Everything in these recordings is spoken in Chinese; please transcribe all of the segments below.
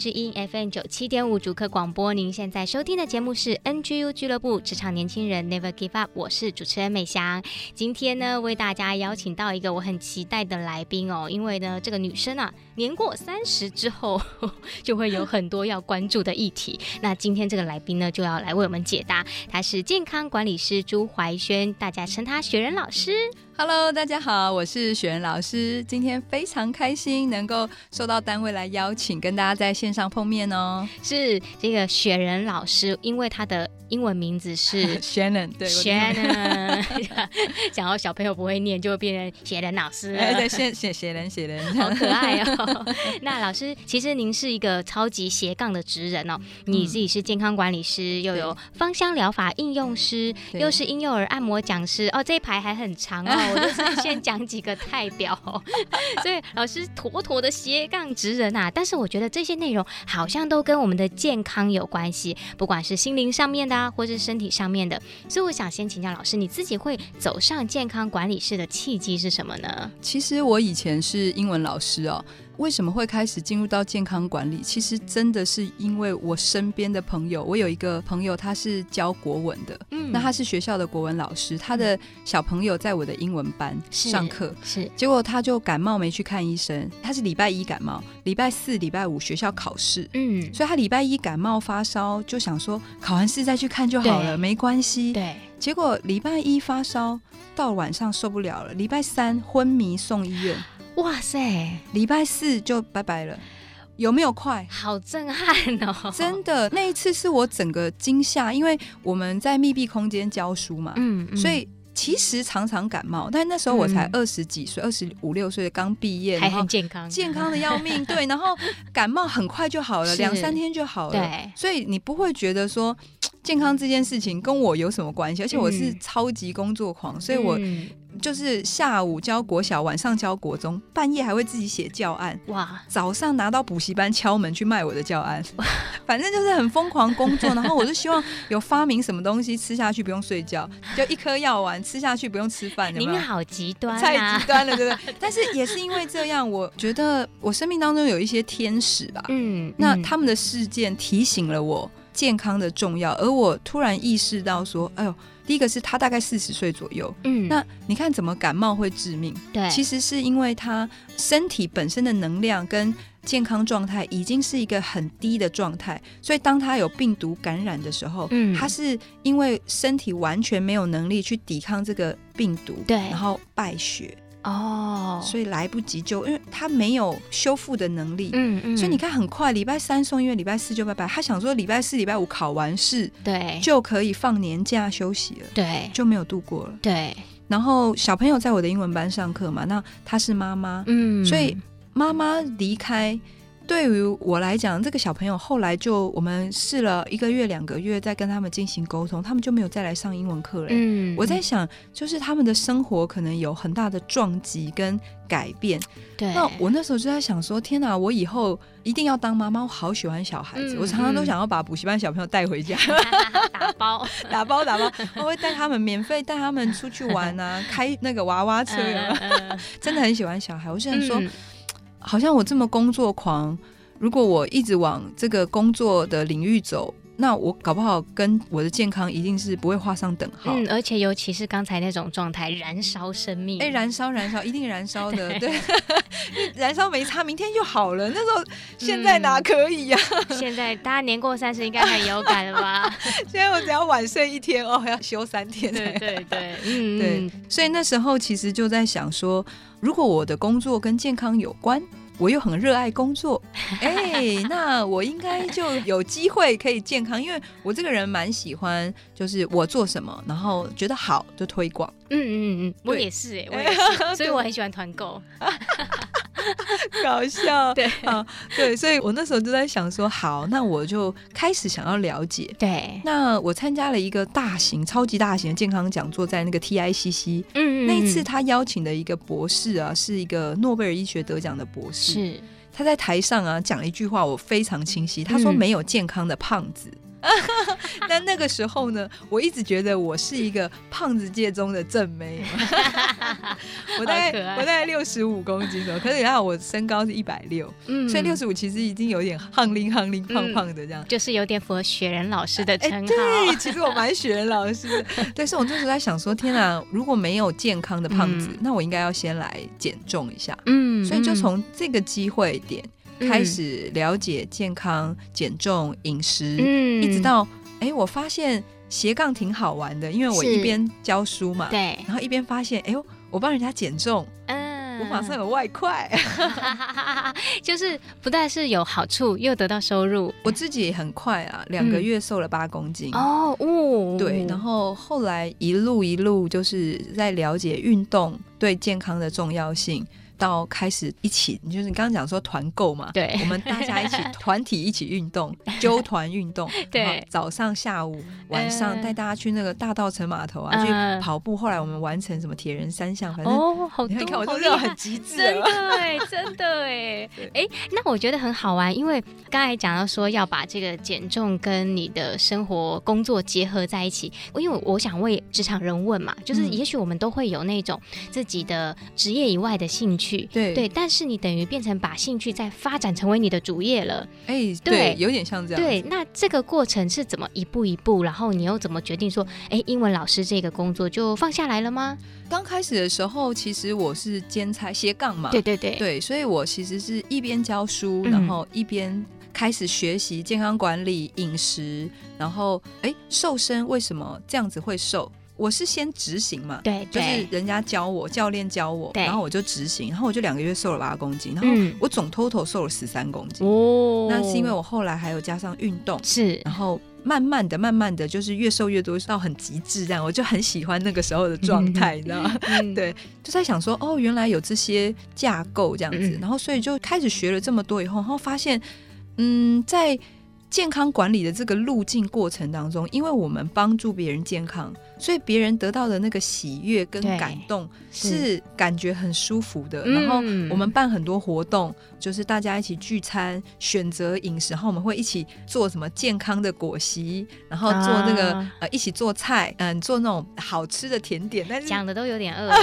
之音 FM 九七点五主客广播，您现在收听的节目是 NGU 俱乐部职场年轻人 Never Give Up，我是主持人美香。今天呢，为大家邀请到一个我很期待的来宾哦，因为呢，这个女生啊，年过三十之后，就会有很多要关注的议题。那今天这个来宾呢，就要来为我们解答。她是健康管理师朱怀萱，大家称她雪人老师。Hello，大家好，我是雪人老师。今天非常开心能够受到单位来邀请，跟大家在线上碰面哦。是这个雪人老师，因为他的英文名字是 Shannon，对，Shannon。讲到小朋友不会念，就会变成雪人老师。哎，对，谢谢雪人，雪人，好可爱哦。那老师，其实您是一个超级斜杠的职人哦。你自己是健康管理师，又有芳香疗法应用师，又是婴幼儿按摩讲师。哦，这一排还很长哦。我就是先讲几个代表，所以老师妥妥的斜杠职人啊！但是我觉得这些内容好像都跟我们的健康有关系，不管是心灵上面的啊，或是身体上面的。所以我想先请教老师，你自己会走上健康管理师的契机是什么呢？其实我以前是英文老师哦。为什么会开始进入到健康管理？其实真的是因为我身边的朋友，我有一个朋友，他是教国文的，嗯，那他是学校的国文老师，他的小朋友在我的英文班上课，是，结果他就感冒没去看医生，他是礼拜一感冒，礼拜四、礼拜五学校考试，嗯，所以他礼拜一感冒发烧，就想说考完试再去看就好了，没关系，对，结果礼拜一发烧到晚上受不了了，礼拜三昏迷送医院。哇塞，礼拜四就拜拜了，有没有快？好震撼哦！真的，那一次是我整个惊吓，因为我们在密闭空间教书嘛，嗯，嗯，所以其实常常感冒，但那时候我才二十几岁，二十五六岁刚毕业，还很健康，健康的要命，对，然后 感冒很快就好了，两三天就好了，对，所以你不会觉得说 健康这件事情跟我有什么关系，而且我是超级工作狂，嗯、所以我。就是下午教国小，晚上教国中，半夜还会自己写教案。哇！早上拿到补习班敲门去卖我的教案，反正就是很疯狂工作。然后我就希望有发明什么东西吃下去不用睡觉，就一颗药丸吃下去不用吃饭。您好极端啊！太极端了，对不对？但是也是因为这样，我觉得我生命当中有一些天使吧。嗯，嗯那他们的事件提醒了我健康的重要，而我突然意识到说，哎呦。第一个是他大概四十岁左右，嗯，那你看怎么感冒会致命？对，其实是因为他身体本身的能量跟健康状态已经是一个很低的状态，所以当他有病毒感染的时候，嗯，他是因为身体完全没有能力去抵抗这个病毒，对，然后败血。哦，oh, 所以来不及就，因为他没有修复的能力。嗯嗯，所以你看，很快礼拜三送医院，礼拜四就拜拜。他想说礼拜四、礼拜五考完试，对，就可以放年假休息了。对，就没有度过了。对，然后小朋友在我的英文班上课嘛，那他是妈妈，嗯，所以妈妈离开。对于我来讲，这个小朋友后来就我们试了一个月、两个月，再跟他们进行沟通，他们就没有再来上英文课了。嗯，我在想，就是他们的生活可能有很大的撞击跟改变。对，那我那时候就在想说，天哪，我以后一定要当妈妈，我好喜欢小孩子，嗯、我常常都想要把补习班小朋友带回家 打包、打包、打包，我会带他们免费带他们出去玩啊，开那个娃娃车，真的很喜欢小孩。我就想说。嗯好像我这么工作狂，如果我一直往这个工作的领域走，那我搞不好跟我的健康一定是不会画上等号。嗯，而且尤其是刚才那种状态，燃烧生命，哎，燃烧，燃烧，一定燃烧的，对，对 燃烧没差，明天就好了。那时候现在哪可以呀、啊嗯？现在大家年过三十，应该很有感了吧？现在我只要晚睡一天哦，要休三天。对对对，嗯，对。所以那时候其实就在想说，如果我的工作跟健康有关。我又很热爱工作，哎，那我应该就有机会可以健康，因为我这个人蛮喜欢，就是我做什么，然后觉得好就推广。嗯嗯嗯，我也是哎，我也是，所以我很喜欢团购。搞笑，对啊，对，所以我那时候就在想说，好，那我就开始想要了解。对，那我参加了一个大型、超级大型的健康讲座，在那个 TICC。嗯，那一次他邀请的一个博士啊，是一个诺贝尔医学得奖的博士。是，他在台上啊讲了一句话，我非常清晰。他说：“没有健康的胖子。” 但那个时候呢，我一直觉得我是一个胖子界中的正妹。我大概我大概六十五公斤左右，可是你看我身高是一百六，嗯，所以六十五其实已经有点夯拎夯拎胖胖的这样，就是有点符合雪人老师的称号。欸、对，其 实我蛮雪人老师的。对，所以我那时候在想说，天啊，如果没有健康的胖子，嗯、那我应该要先来减重一下。嗯，所以就从这个机会点。开始了解健康、减重、饮食，嗯、一直到哎、欸，我发现斜杠挺好玩的，因为我一边教书嘛，对，然后一边发现，哎呦，我帮人家减重，嗯，我马上有外快，就是不但是有好处，又得到收入。我自己也很快啊，两个月瘦了八公斤、嗯、哦，哦，对，然后后来一路一路就是在了解运动对健康的重要性。到开始一起，就是你刚刚讲说团购嘛，对，我们大家一起 团体一起运动，纠团运动，对，早上、下午、晚上带大家去那个大道城码头啊，去跑步。后来我们完成什么铁人三项，反正哦，好多，你看我都是很极致，真的哎，真的哎，哎，那我觉得很好玩，因为刚才讲到说要把这个减重跟你的生活工作结合在一起，因为我想为职场人问嘛，就是也许我们都会有那种自己的职业以外的兴趣。对对，但是你等于变成把兴趣再发展成为你的主业了，哎，对，对有点像这样。对，那这个过程是怎么一步一步？然后你又怎么决定说，哎，英文老师这个工作就放下来了吗？刚开始的时候，其实我是兼差斜杠嘛，对对对对，所以我其实是一边教书，然后一边开始学习健康管理、饮食，然后哎，瘦身为什么这样子会瘦？我是先执行嘛，对，就是人家教我，教练教我，然后我就执行，然后我就两个月瘦了八公斤，然后我总 total 瘦了十三公斤。哦，那是因为我后来还有加上运动，是，然后慢慢的、慢慢的就是越瘦越多，到很极致这样，我就很喜欢那个时候的状态，你知道吗？对，就在想说，哦，原来有这些架构这样子，然后所以就开始学了这么多以后，然后发现，嗯，在健康管理的这个路径过程当中，因为我们帮助别人健康。所以别人得到的那个喜悦跟感动是感觉很舒服的。然后我们办很多活动，就是大家一起聚餐，选择饮食，然后我们会一起做什么健康的果昔，然后做那个呃一起做菜，嗯，做那种好吃的甜点。但是讲的都有点饿了，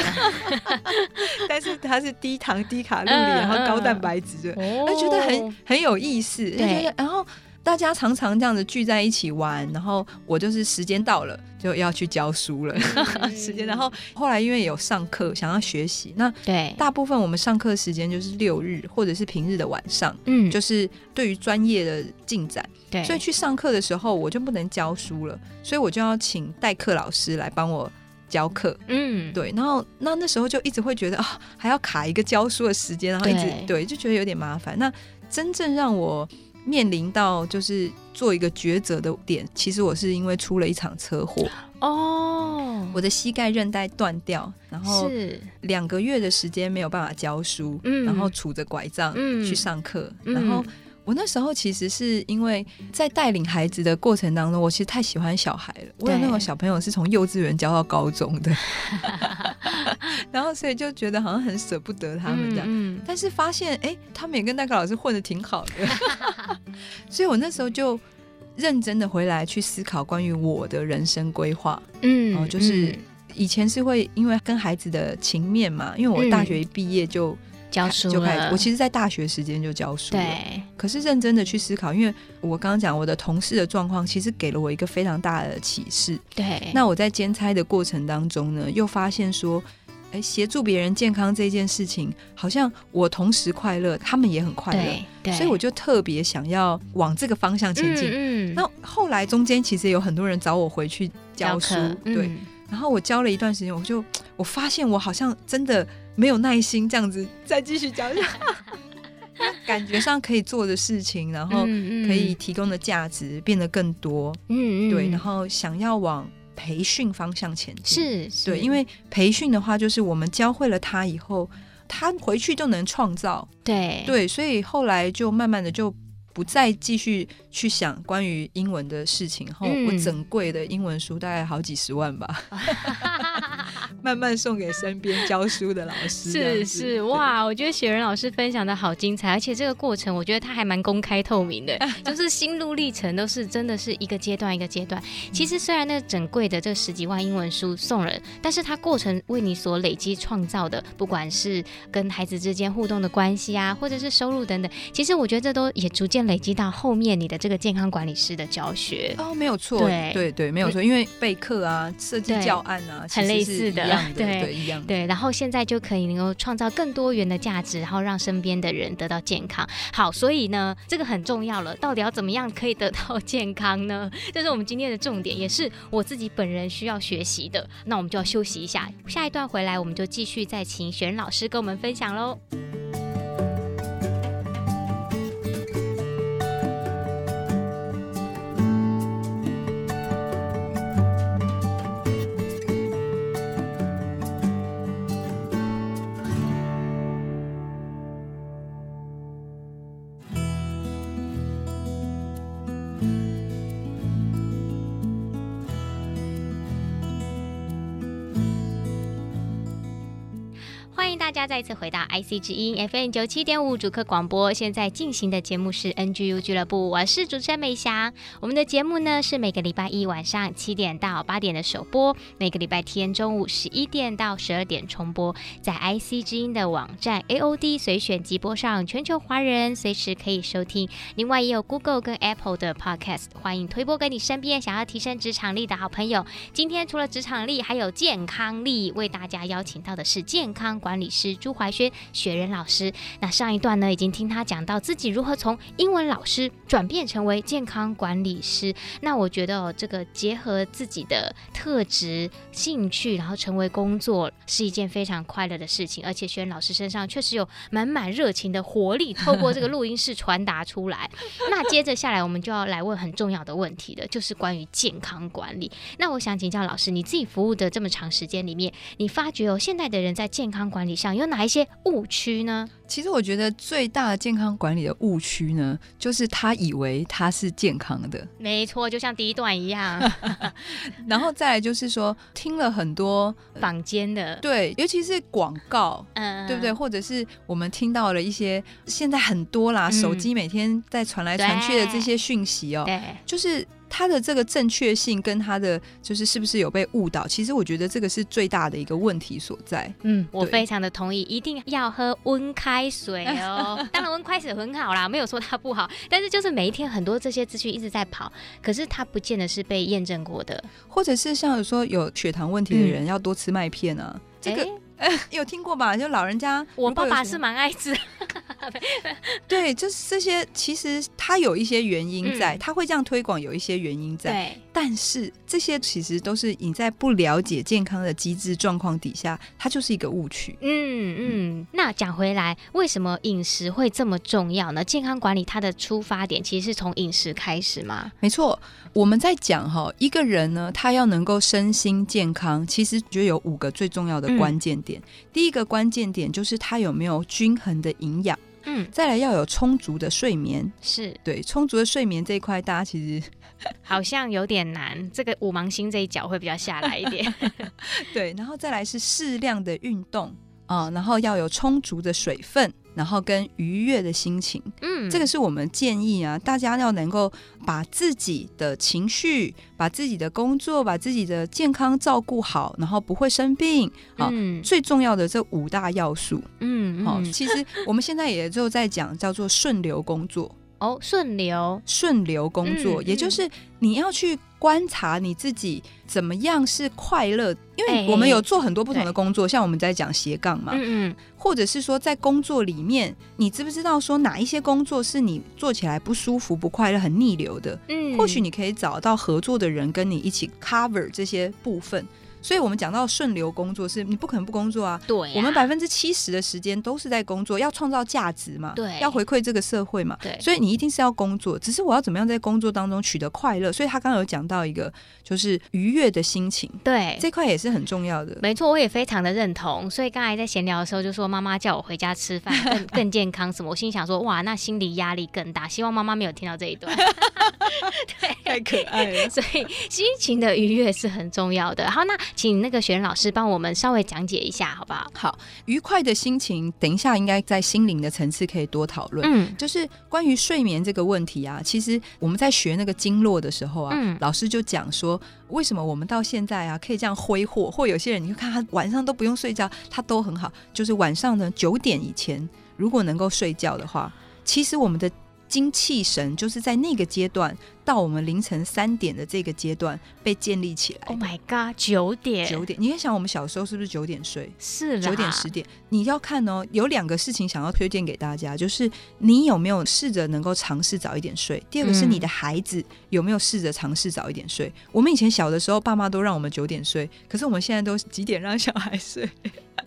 但是它是低糖低卡路里，然后高蛋白质的，我觉得很很有意思。对，然后。大家常常这样子聚在一起玩，然后我就是时间到了就要去教书了，嗯、时间。然后后来因为有上课，想要学习，那对。大部分我们上课时间就是六日或者是平日的晚上，嗯，就是对于专业的进展，对，所以去上课的时候我就不能教书了，所以我就要请代课老师来帮我教课，嗯，对。然后那那时候就一直会觉得啊，还要卡一个教书的时间，然后一直对，对，就觉得有点麻烦。那真正让我面临到就是做一个抉择的点，其实我是因为出了一场车祸。哦，我的膝盖韧带断掉，然后两个月的时间没有办法教书，嗯，然后杵着拐杖去上课，嗯，然后我那时候其实是因为在带领孩子的过程当中，我其实太喜欢小孩了，我有那种小朋友是从幼稚园教到高中的，然后所以就觉得好像很舍不得他们这样，嗯，但是发现哎，他们也跟那个老师混的挺好的。所以我那时候就认真的回来去思考关于我的人生规划，嗯，哦，就是以前是会因为跟孩子的情面嘛，因为我大学一毕业就、嗯、教书就开始，我其实，在大学时间就教书了，对。可是认真的去思考，因为我刚刚讲我的同事的状况，其实给了我一个非常大的启示，对。那我在兼差的过程当中呢，又发现说。哎，协助别人健康这件事情，好像我同时快乐，他们也很快乐，所以我就特别想要往这个方向前进。嗯，嗯，那后来中间其实有很多人找我回去教书，教对，嗯，然后我教了一段时间，我就 我发现我好像真的没有耐心这样子再继续教下去。感觉上可以做的事情，然后可以提供的价值变得更多。嗯嗯，对，然后想要往培训方向前进。是，对，因为培训的话，就是我们教会了他以后，他回去就能创造。对对，所以后来就慢慢的就。不再继续去想关于英文的事情，然后我整柜的英文书大概好几十万吧，慢慢送给身边教书的老师。是是哇，我觉得雪人老师分享的好精彩，而且这个过程我觉得他还蛮公开透明的，就是心路历程都是真的是一个阶段一个阶段。其实虽然那整柜的这十几万英文书送人，但是他过程为你所累积创造的，不管是跟孩子之间互动的关系啊，或者是收入等等，其实我觉得这都也逐渐。累积到后面你的这个健康管理师的教学哦，没有错，对对对，没有错，因为备课啊、设计教案啊，很类似的，对对一样对。然后现在就可以能够创造更多元的价值，然后让身边的人得到健康。好，所以呢，这个很重要了，到底要怎么样可以得到 健康呢？这是我们今天的重点，也是我自己本人需要学习的。那我们就要休息一下，下一段回来我们就继续再请雪人老师跟我们分享喽。欢迎大家再次回到 IC 之音 FM 九七点五主客广播，现在进行的节目是 NGU 俱乐部，我是主持人美翔。我们的节目呢是每个礼拜一晚上七点到八点的首播，每个礼拜天中午十一点到十二点重播，在 IC 之音的网站 AOD 随选即播上，全球华人随时可以收听。另外也有 Google 跟 Apple 的 Podcast，欢迎推播给你身边想要提升职场力的好朋友。今天除了职场力，还有健康力，为大家邀请到的是健康管理师。朱怀轩雪人老师。那上一段呢，已经听他讲到自己如何从英文老师转变成为健康管理师。那我觉得哦，这个结合自己的特质、兴趣，然后成为工作，是一件非常快乐的事情。而且雪人老师身上确实有满满热情的活力，透过这个录音室传达出来。那接着下来，我们就要来问很重要的问题了，就是关于健康管理。那我想请教老师，你自己服务的这么长时间里面，你发觉哦，现代的人在健康管理上。有哪一些误区呢？其实我觉得最大的健康管理的误区呢，就是他以为他是健康的。没错，就像第一段一样。然后再来就是说，听了很多坊间的，对，尤其是广告，嗯，对不对？或者是我们听到了一些现在很多啦，嗯、手机每天在传来传去的这些讯息哦，对，就是。他的这个正确性跟他的就是是不是有被误导？其实我觉得这个是最大的一个问题所在。嗯，我非常的同意，一定要喝温开水哦。当然温开水很好啦，没有说它不好，但是就是每一天很多这些资讯一直在跑，可是它不见得是被验证过的，或者是像有说有血糖问题的人要多吃麦片啊，嗯、这个。欸 有听过吧？就老人家，我爸爸是蛮爱吃。对，就是这些，其实它有一些原因在，嗯、他会这样推广，有一些原因在。对，但是这些其实都是你在不了解健康的机制状况底下，它就是一个误区。嗯嗯。那讲回来，为什么饮食会这么重要呢？健康管理它的出发点其实是从饮食开始吗？没错。我们在讲哈，一个人呢，他要能够身心健康，其实就有五个最重要的关键点。嗯、第一个关键点就是他有没有均衡的营养，嗯，再来要有充足的睡眠，是。对充足的睡眠这一块，大家其实 好像有点难，这个五芒星这一角会比较下来一点，对，然后再来是适量的运动啊、呃，然后要有充足的水分。然后跟愉悦的心情，嗯，这个是我们建议啊，大家要能够把自己的情绪、把自己的工作、把自己的健康照顾好，然后不会生病啊。嗯，最重要的这五大要素，嗯，好，其实我们现在也就在讲叫做顺流工作。哦，顺流，顺流工作，嗯、也就是你要去观察你自己怎么样是快乐，因为我们有做很多不同的工作，欸、像我们在讲斜杠嘛，嗯嗯，或者是说在工作里面，你知不知道说哪一些工作是你做起来不舒服、不快乐、很逆流的？嗯，或许你可以找到合作的人跟你一起 cover 这些部分。所以我们讲到顺流工作，是你不可能不工作啊。对啊，我们百分之七十的时间都是在工作，要创造价值嘛，对，要回馈这个社会嘛，对，所以你一定是要工作。只是我要怎么样在工作当中取得快乐？所以他刚刚有讲到一个，就是愉悦的心情，对，这块也是很重要的。没错，我也非常的认同。所以刚才在闲聊的时候就说，妈妈叫我回家吃饭 更更健康什么，我心想说，哇，那心理压力更大。希望妈妈没有听到这一段。对，太可爱了。所以心情的愉悦是很重要的。好，那请那个学人老师帮我们稍微讲解一下，好不好？好，愉快的心情，等一下应该在心灵的层次可以多讨论。嗯，就是关于睡眠这个问题啊，其实我们在学那个经络的时候啊，嗯、老师就讲说，为什么我们到现在啊可以这样挥霍，或有些人你就看他晚上都不用睡觉，他都很好。就是晚上呢九点以前，如果能够睡觉的话，其实我们的。精气神就是在那个阶段到我们凌晨三点的这个阶段被建立起来。Oh my god，九点，九点，你也想我们小时候是不是九点睡？是九点十点。你要看哦，有两个事情想要推荐给大家，就是你有没有试着能够尝试早一点睡？第二个是你的孩子有没有试着尝试早一点睡？嗯、我们以前小的时候，爸妈都让我们九点睡，可是我们现在都几点让小孩睡？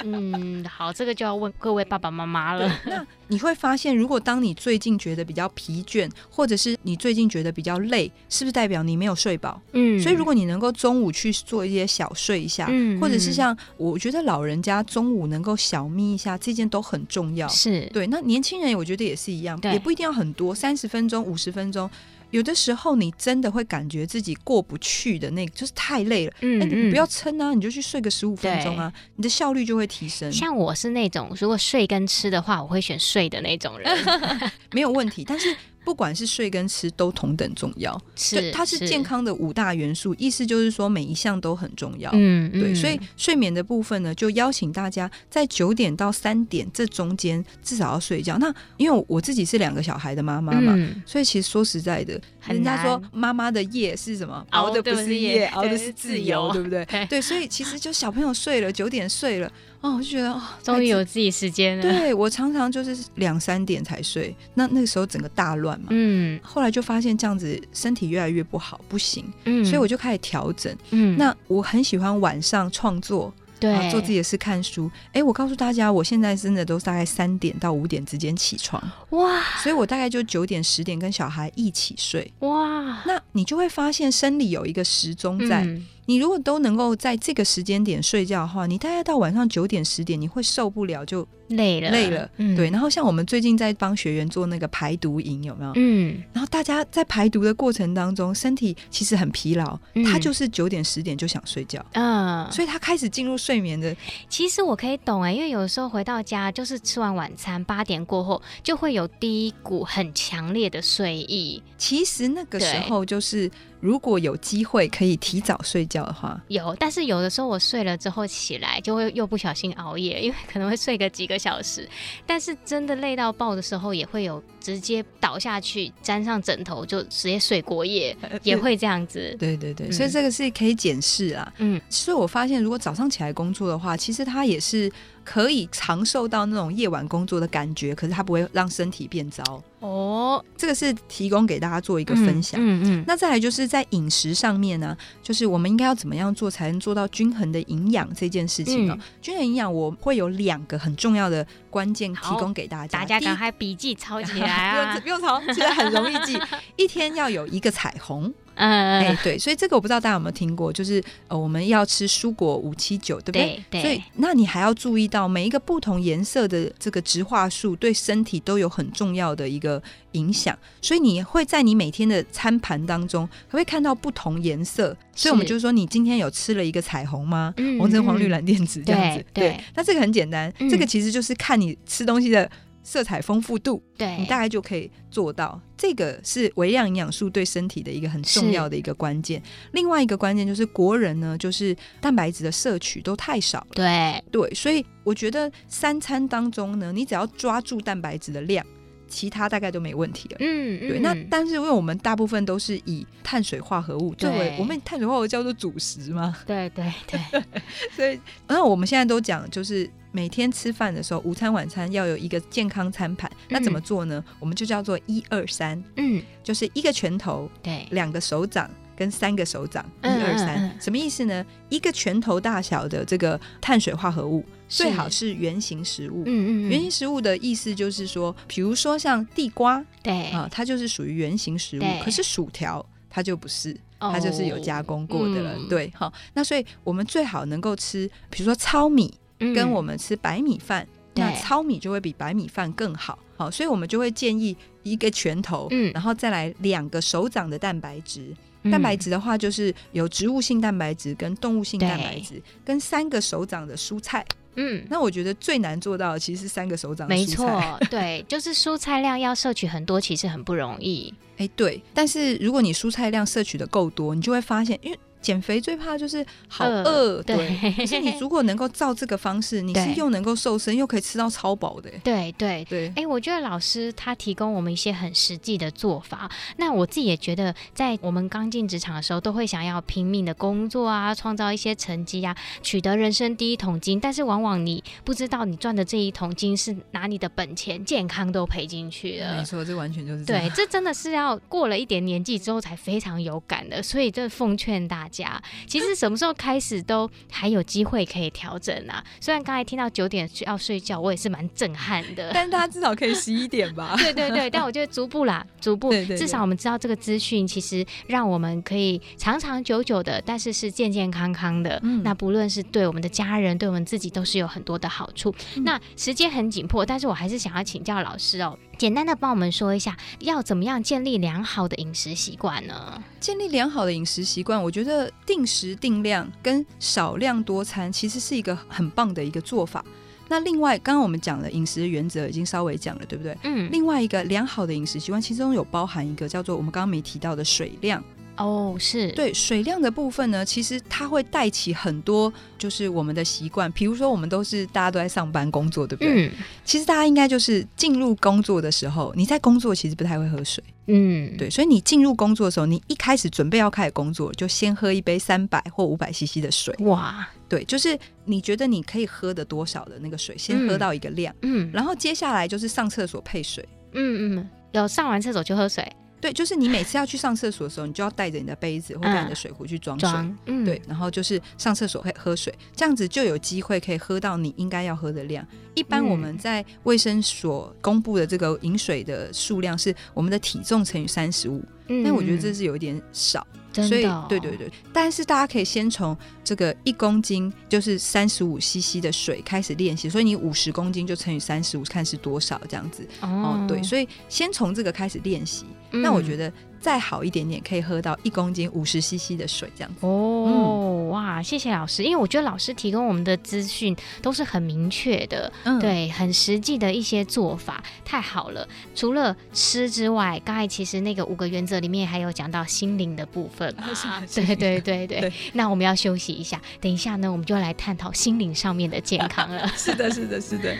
嗯，好，这个就要问各位爸爸妈妈了。那你会发现，如果当你最近觉得比较疲倦，或者是你最近觉得比较累，是不是代表你没有睡饱？嗯，所以如果你能够中午去做一些小睡一下，嗯，或者是像我觉得老人家中午能够小眯一下，这件都很重要。是对，那年轻人我觉得也是一样，也不一定要很多，三十分钟、五十分钟。有的时候，你真的会感觉自己过不去的那个，就是太累了。嗯，嗯，你不要撑啊，你就去睡个十五分钟啊，你的效率就会提升。像我是那种，如果睡跟吃的话，我会选睡的那种人，没有问题。但是。不管是睡跟吃都同等重要，是它是健康的五大元素，意思就是说每一项都很重要。嗯，对，所以睡眠的部分呢，就邀请大家在九点到三点这中间至少要睡觉。那因为我自己是两个小孩的妈妈嘛，嗯、所以其实说实在的，人家说妈妈的夜是什么？熬的不是夜，熬的是自由，对不 对？对，所以其实就小朋友睡了九点睡了。哦，我就觉得哦，终于有自己时间了。对，我常常就是两三点才睡，那那个时候整个大乱嘛。嗯，后来就发现这样子身体越来越不好，不行。嗯，所以我就开始调整。嗯，那我很喜欢晚上创作。对，做自己的事，看书。哎，我告诉大家，我现在真的都大概三点到五点之间起床。哇！所以我大概就九点、十点跟小孩一起睡。哇！那你就会发现生理有一个时钟在。嗯、你如果都能够在这个时间点睡觉的话，你大概到晚上九点、十点，你会受不了就。累了，累了，嗯，对。然后像我们最近在帮学员做那个排毒营，有没有？嗯。然后大家在排毒的过程当中，身体其实很疲劳，嗯、他就是九点十点就想睡觉，嗯。所以他开始进入睡眠的。其实我可以懂哎，因为有时候回到家就是吃完晚餐，八点过后就会有第一股很强烈的睡意。其实那个时候就是。如果有机会可以提早睡觉的话，有。但是有的时候我睡了之后起来，就会又不小心熬夜，因为可能会睡个几个小时。但是真的累到爆的时候，也会有直接倒下去，沾上枕头就直接睡过夜，也会这样子。对对对，嗯、所以这个是可以检视啊。嗯，其实我发现，如果早上起来工作的话，其实它也是。可以尝受到那种夜晚工作的感觉，可是它不会让身体变糟哦。这个是提供给大家做一个分享。嗯嗯。那再来就是在饮食上面呢、啊，就是我们应该要怎么样做才能做到均衡的营养这件事情呢、哦？嗯、均衡营养我会有两个很重要的关键提供给大家，大家赶快笔记抄起来啊！不用不用抄，其实很容易记。一天要有一个彩虹。嗯，哎，对，所以这个我不知道大家有没有听过，就是呃，我们要吃蔬果五七九，对不对？对。所以，那你还要注意到每一个不同颜色的这个植化素对身体都有很重要的一个影响，所以你会在你每天的餐盘当中会看到不同颜色。所以，我们就是说，你今天有吃了一个彩虹吗？嗯，红橙黄绿蓝靛紫这样子。对。那这个很简单，这个其实就是看你吃东西的。色彩丰富度，对，你大概就可以做到。这个是微量营养素对身体的一个很重要的一个关键。另外一个关键就是国人呢，就是蛋白质的摄取都太少了。对对，所以我觉得三餐当中呢，你只要抓住蛋白质的量，其他大概都没问题了。嗯，对。嗯、那但是因为我们大部分都是以碳水化合物作为，对我们碳水化合物叫做主食嘛。对对对，所以那我们现在都讲就是。每天吃饭的时候，午餐、晚餐要有一个健康餐盘。那怎么做呢？嗯、我们就叫做一二三，嗯，就是一个拳头，对，两个手掌跟三个手掌，一二三，什么意思呢？一个拳头大小的这个碳水化合物，最好是圆形食物。嗯嗯，原型食物的意思就是说，比如说像地瓜，对啊，它就是属于圆形食物。可是薯条它就不是，它就是有加工过的了。对，好，那所以我们最好能够吃，比如说糙米，跟我们吃白米饭，那糙米就会比白米饭更好。好，所以我们就会建议一个拳头，嗯，然后再来两个手掌的蛋白质。嗯、蛋白质的话，就是有植物性蛋白质跟动物性蛋白质，跟三个手掌的蔬菜。嗯，那我觉得最难做到的其实是三个手掌的蔬菜。没错，对，就是蔬菜量要摄取很多，其实很不容易。哎，对，但是如果你蔬菜量摄取的够多，你就会发现，因为。减肥最怕就是好饿，呃、对。可是你如果能够照这个方式，你是又能够瘦身，又可以吃到超饱的。对对对。哎、欸，我觉得老师他提供我们一些很实际的做法。那我自己也觉得，在我们刚进职场的时候，都会想要拼命的工作啊，创造一些成绩啊，取得人生第一桶金。但是往往你不知道，你赚的这一桶金是拿你的本钱、健康都赔进去了。没错，这完全就是。对，这真的是要过了一点年纪之后才非常有感的。所以，这奉劝大家。其实什么时候开始都还有机会可以调整啊！虽然刚才听到九点要睡觉，我也是蛮震撼的。但大家至少可以十一点吧？对对对，但我觉得逐步啦，逐步，对对对，至少我们知道这个资讯，其实让我们可以长长久久的，但是是健健康康的。嗯，那不论是对我们的家人，对我们自己，都是有很多的好处。嗯，那时间很紧迫，但是我还是想要请教老师哦。简单的帮我们说一下，要怎么样建立良好的饮食习惯呢？建立良好的饮食习惯，我觉得定时定量跟少量多餐其实是一个很棒的一个做法。那另外，刚刚我们讲了饮食的原则已经稍微讲了，对不对？嗯。另外一个良好的饮食习惯，其中有包含一个叫做我们刚刚没提到的水量。哦，是对水量的部分呢，其实它会带起很多，就是我们的习惯。比如说，我们都是大家都在上班工作，对不对？嗯。其实大家应该就是进入工作的时候，你在工作其实不太会喝水。嗯，对。所以你进入工作的时候，你一开始准备要开始工作，就先喝一杯三百或五百 CC 的水。哇，对，就是你觉得你可以喝的多少的那个水，先喝到一个量。嗯。然后接下来就是上厕所配水。嗯嗯，有上完厕所就喝水。对，就是你每次要去上厕所的时候，你就要带着你的杯子或带你的水壶去装水。嗯，对，然后就是上厕所会喝水，这样子就有机会可以喝到你应该要喝的量。一般我们在卫生所公布的这个饮水的数量是我们的体重乘以三十五，但我觉得这是有一点少。所以，对对对，但是大家可以先从这个一公斤就是三十五 CC 的水开始练习，所以你五十公斤就乘以三十五，看是多少这样子。哦，对，所以先从这个开始练习。那我觉得。再好一点点，可以喝到一公斤五十 CC 的水，这样子。哦，嗯、哇，谢谢老师，因为我觉得老师提供我们的资讯都是很明确的，嗯、对，很实际的一些做法，太好了。除了吃之外，刚才其实那个五个原则里面还有讲到心灵的部分。啊、对对对对。对那我们要休息一下，等一下呢，我们就来探讨心灵上面的健康了。是的，是的，是的。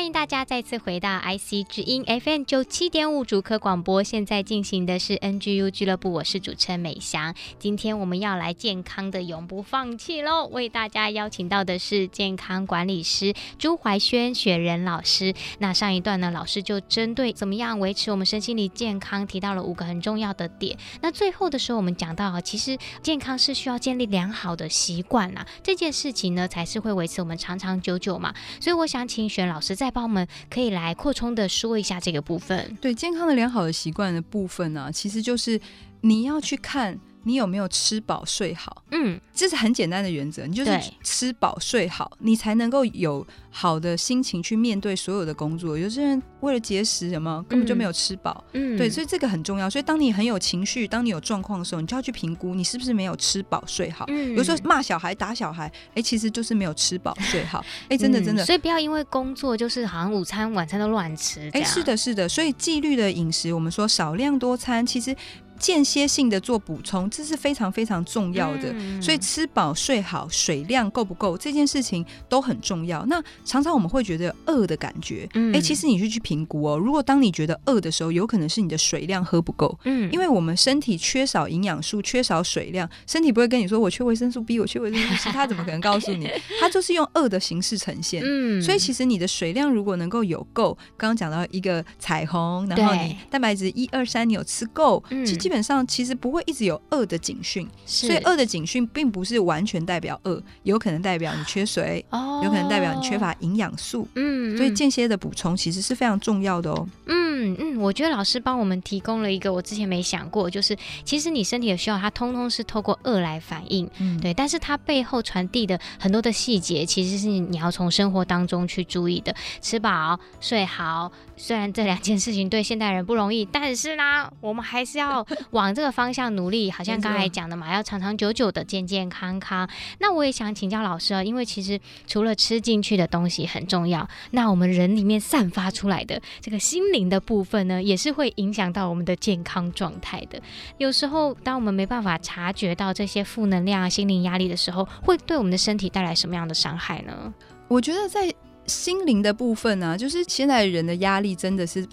欢迎大家再次回到 IC 之音 FM 九七点五主科广播，现在进行的是 NGU 俱乐部，我是主持人美翔。今天我们要来健康的永不放弃喽，为大家邀请到的是健康管理师朱怀轩雪人老师。那上一段呢，老师就针对怎么样维持我们身心理健康，提到了五个很重要的点。那最后的时候，我们讲到啊，其实健康是需要建立良好的习惯呐，这件事情呢，才是会维持我们长长久久嘛。所以我想请雪老师在帮我们可以来扩充的说一下这个部分。对，健康的良好的习惯的部分呢，其实就是你要去看你有没有吃饱睡好？嗯，这是很简单的原则，你就是吃饱睡好，你才能够有好的心情去面对所有的工作。有些人为了节食，什么根本就没有吃饱。嗯，对，所以这个很重要。所以当你很有情绪，当你有状况的时候，你就要去评估你是不是没有吃饱睡好。嗯，有时候骂小孩、打小孩，哎、欸，其实就是没有吃饱睡好。哎、欸，真的真的。所以不要因为工作就是好像午餐、晚餐都乱吃。哎、欸，是的，是的。所以纪律的饮食，我们说少量多餐，其实。间歇性的做补充，这是非常非常重要的。嗯、所以吃饱睡好，水量够不够，这件事情都很重要。那常常我们会觉得饿的感觉，哎、嗯欸，其实你是去评估哦。如果当你觉得饿的时候，有可能是你的水量喝不够。嗯，因为我们身体缺少营养素，缺少水量，身体不会跟你说我缺维生素 B，我缺维生素 C，他怎么可能告诉你？他就是用饿的形式呈现。嗯，所以其实你的水量如果能够有够，刚刚讲到一个彩虹，然后你蛋白质一二三你有吃够，嗯，其实基本上其实不会一直有饿的警讯，所以饿的警讯并不是完全代表饿，有可能代表你缺水，哦，有可能代表你缺乏营养素，嗯，所以间歇的补充其实是非常重要的哦，嗯嗯，我觉得老师帮我们提供了一个我之前没想过，就是其实你身体的需要，它通通是透过饿来反应，嗯，对，但是它背后传递的很多的细节，其实是你要从生活当中去注意的，吃饱睡好。虽然这两件事情对现代人不容易，但是呢，我们还是要 往这个方向努力。好像刚才讲的嘛，要长长久久的健健康康。那我也想请教老师啊，因为其实除了吃进去的东西很重要，那我们人里面散发出来的这个心灵的部分呢，也是会影响到我们的健康状态的。有时候，当我们没办法察觉到这些负能量、心灵压力的时候，会对我们的身体带来什么样的伤害呢？我觉得在。心灵的部分呢、啊，就是现在人的压力真的是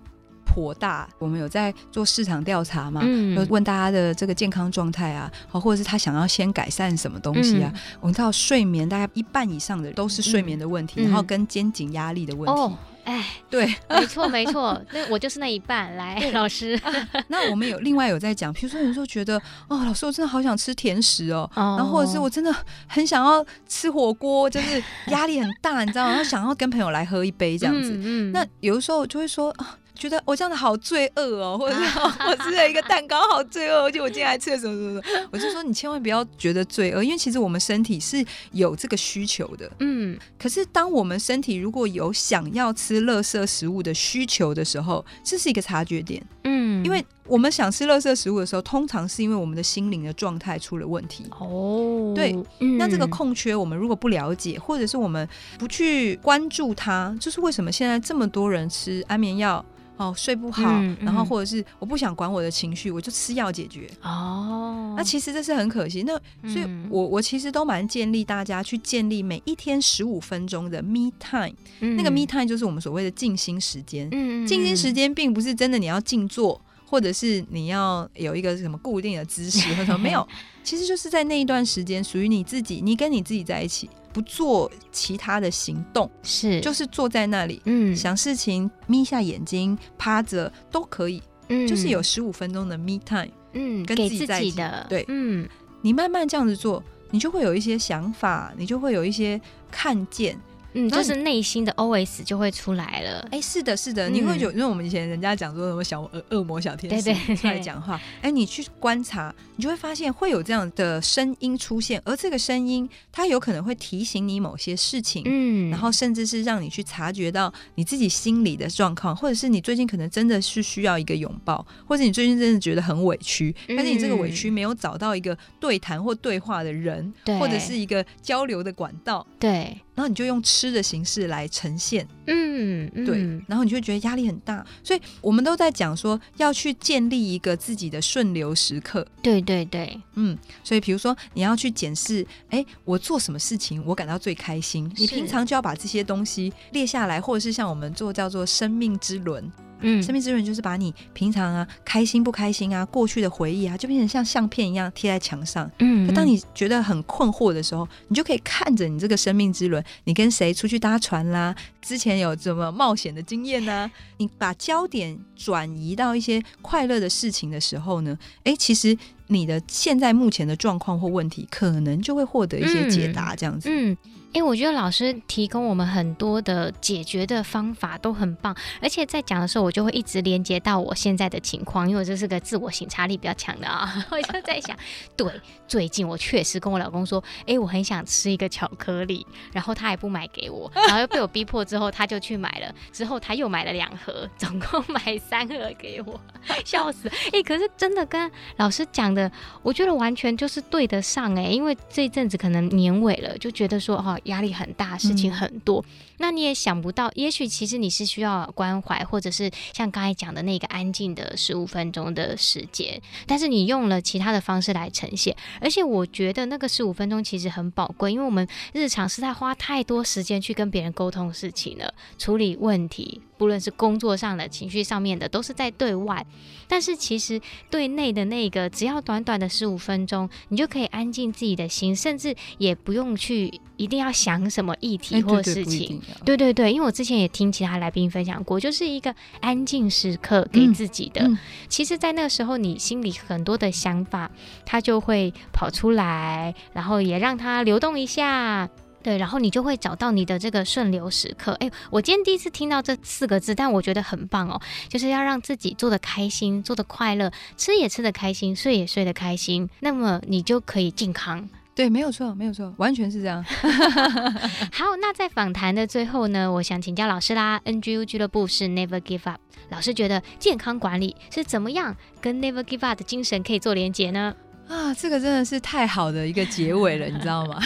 颇大。我们有在做市场调查嘛，嗯，问大家的这个健康状态啊，好，或者是他想要先改善什么东西啊？嗯、我们知道睡眠大概一半以上的都是睡眠的问题，嗯、然后跟肩颈压力的问题。哦哎，对，没错没错，那我就是那一半。来，老师，啊、那我们有另外有在讲，比如说有时候觉得，哦，老师，我真的好想吃甜食哦，哦然后或者是我真的很想要吃火锅，就是压力很大，你知道吗？然后想要跟朋友来喝一杯这样子。嗯，嗯那有的时候就会说啊。觉得我这样子好罪恶哦，或者是我吃了一个蛋糕好罪恶，而且我今天还吃了什么什么什么，我就说你千万不要觉得罪恶，因为其实我们身体是有这个需求的，嗯。可是当我们身体如果有想要吃垃圾食物的需求的时候，这是一个察觉点，嗯。因为我们想吃垃圾食物的时候，通常是因为我们的心灵的状态出了问题哦。对，那这个空缺我们如果不了解，或者是我们不去关注它，就是为什么现在这么多人吃安眠药？哦，睡不好，嗯嗯、然后或者是我不想管我的情绪，我就吃药解决。哦，那其实这是很可惜。那所以我，我、嗯、我其实都蛮建议大家去建立每一天十五分钟的 me time。嗯、那个 me time 就是我们所谓的静心时间。嗯，静心时间并不是真的你要静坐，或者是你要有一个什么固定的姿势，或者没有。其实就是在那一段时间属于你自己，你跟你自己在一起。不做其他的行动，是就是坐在那里，嗯，想事情，眯下眼睛，趴着都可以，嗯，就是有十五分钟的 me time，嗯，跟自己在一起的，对，嗯，你慢慢这样子做，你就会有一些想法，你就会有一些看见。嗯，就是内心的 OS 就会出来了。哎、欸，是的，是的，你会有，因为我们以前人家讲说什么小恶恶魔、小天使 出来讲话。哎、欸，你去观察，你就会发现会有这样的声音出现，而这个声音它有可能会提醒你某些事情，嗯，然后甚至是让你去察觉到你自己心里的状况，或者是你最近可能真的是需要一个拥抱，或者你最近真的觉得很委屈，但是你这个委屈没有找到一个对谈或对话的人，对，或者是一个交流的管道，对。然后你就用吃的形式来呈现，嗯，嗯。对，然后你就会觉得压力很大，所以我们都在讲说要去建立一个自己的顺流时刻，对对对，嗯，所以比如说你要去检视，哎，我做什么事情我感到最开心，你平常就要把这些东西列下来，或者是像我们做叫做生命之轮。嗯，生命之轮就是把你平常啊开心不开心啊过去的回忆啊，就变成像相片一样贴在墙上。嗯，嗯，当你觉得很困惑的时候，你就可以看着你这个生命之轮，你跟谁出去搭船啦？之前有什么冒险的经验呢、啊？你把焦点转移到一些快乐的事情的时候呢？哎，其实你的现在目前的状况或问题，可能就会获得一些解答。这样子。嗯。嗯哎，我觉得老师提供我们很多的解决的方法都很棒，而且在讲的时候，我就会一直连接到我现在的情况，因为这是个自我省察力比较强的啊，我就在想，对，最近我确实跟我老公说，哎，我很想吃一个巧克力，然后他也不买给我，然后又被我逼迫之后，他就去买了，之后他又买了两盒，总共买三盒给我，笑死！哎，可是真的跟老师讲的，我觉得完全就是对得上哎，因为这阵子可能年尾了，就觉得说哈压力很大，事情很多，嗯、那你也想不到，也许其实你是需要关怀，或者是像刚才讲的那个安静的十五分钟的时间，但是你用了其他的方式来呈现，而且我觉得那个十五分钟其实很宝贵，因为我们日常是在花太多时间去跟别人沟通事情了，处理问题。不论是工作上的、情绪上面的，都是在对外。但是其实对内的那个，只要短短的十五分钟，你就可以安静自己的心，甚至也不用去一定要想什么议题或事情。欸、对，对，对对对，因为我之前也听其他来宾分享过，就是一个安静时刻给自己的。嗯嗯、其实，在那个时候，你心里很多的想法，它就会跑出来，然后也让它流动一下。对，然后你就会找到你的这个顺流时刻。哎，我今天第一次听到这四个字，但我觉得很棒哦，就是要让自己做的开心，做的快乐，吃也吃的开心，睡也睡得开心，那么你就可以健康。对，没有错，没有错，完全是这样。好，那在访谈的最后呢，我想请教老师啦，NGU 俱乐部是 Never Give Up，老师觉得健康管理是怎么样跟 Never Give Up 的精神可以做连结呢？啊，这个真的是太好的一个结尾了，你知道吗？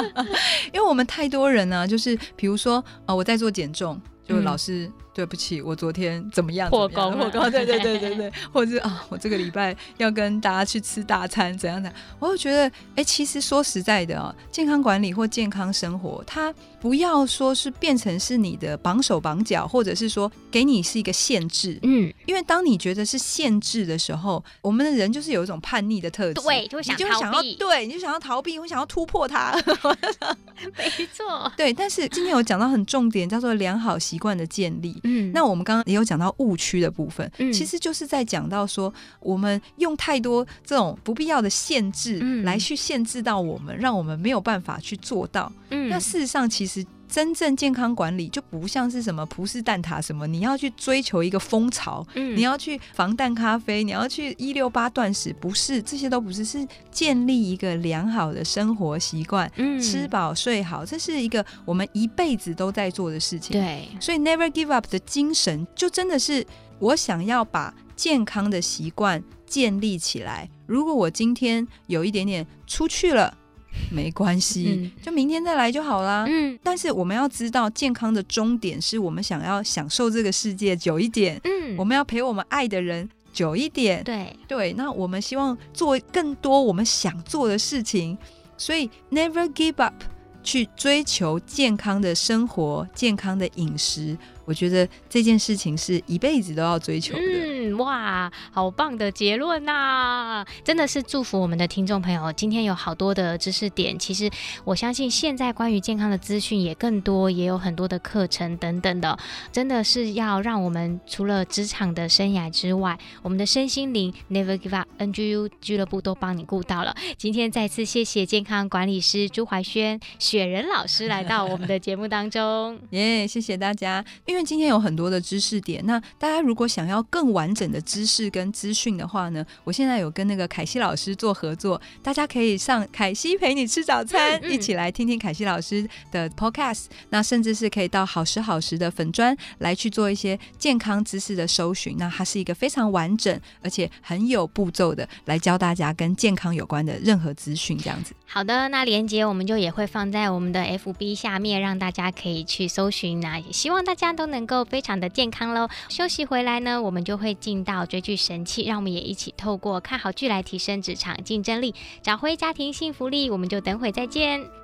因为我们太多人呢、啊，就是比如说，呃，我在做减重，就老师。嗯对不起，我昨天怎么样？破功，破功。对对对对对，或者是啊，我这个礼拜要跟大家去吃大餐，怎样的？我就觉得，哎，其实说实在的啊，健康管理或健康生活，它不要说是变成是你的绑手绑脚，或者是说给你是一个限制。嗯，因为当你觉得是限制的时候，我们的人就是有一种叛逆的特质，对，就会想逃避，你就想要对，你就想要逃避，我想要突破它。没错，对。但是今天我讲到很重点，叫做良好习惯的建立。嗯，那我们刚刚也有讲到误区的部分，嗯，其实就是在讲到说，我们用太多这种不必要的限制来去限制到我们，让我们没有办法去做到。嗯，那事实上其实。真正健康管理就不像是什么葡式蛋挞什么，你要去追求一个风潮，嗯，你要去防弹咖啡，你要去一六八断食，不是，这些都不是，是建立一个良好的生活习惯，嗯，吃饱睡好，这是一个我们一辈子都在做的事情。对，所以 Never Give Up 的精神，就真的是我想要把健康的习惯建立起来。如果我今天有一点点出去了。没关系，嗯、就明天再来就好啦。嗯，但是我们要知道，健康的终点是我们想要享受这个世界久一点。嗯，我们要陪我们爱的人久一点。对对，那我们希望做更多我们想做的事情，所以 never give up，去追求健康的生活、健康的饮食。我觉得这件事情是一辈子都要追求的。嗯，哇，好棒的结论呐、啊！真的是祝福我们的听众朋友，今天有好多的知识点。其实我相信现在关于健康的资讯也更多，也有很多的课程等等的。真的是要让我们除了职场的生涯之外，我们的身心灵 Never Give Up NGU 俱乐部都帮你顾到了。今天再次谢谢健康管理师朱怀轩雪人老师来到我们的节目当中。耶，yeah, 谢谢大家，因为。今天有很多的知识点，那大家如果想要更完整的知识跟资讯的话呢，我现在有跟那个凯西老师做合作，大家可以上凯西陪你吃早餐，嗯嗯、一起来听听凯西老师的 podcast，那甚至是可以到好时好时的粉砖来去做一些健康知识的搜寻，那它是一个非常完整而且很有步骤的来教大家跟健康有关的任何资讯，这样子。好的，那连接我们就也会放在我们的 FB 下面，让大家可以去搜寻。那也希望大家都能够非常的健康喽。休息回来呢，我们就会进到追剧神器，让我们也一起透过看好剧来提升职场竞争力，找回家庭幸福力。我们就等会再见。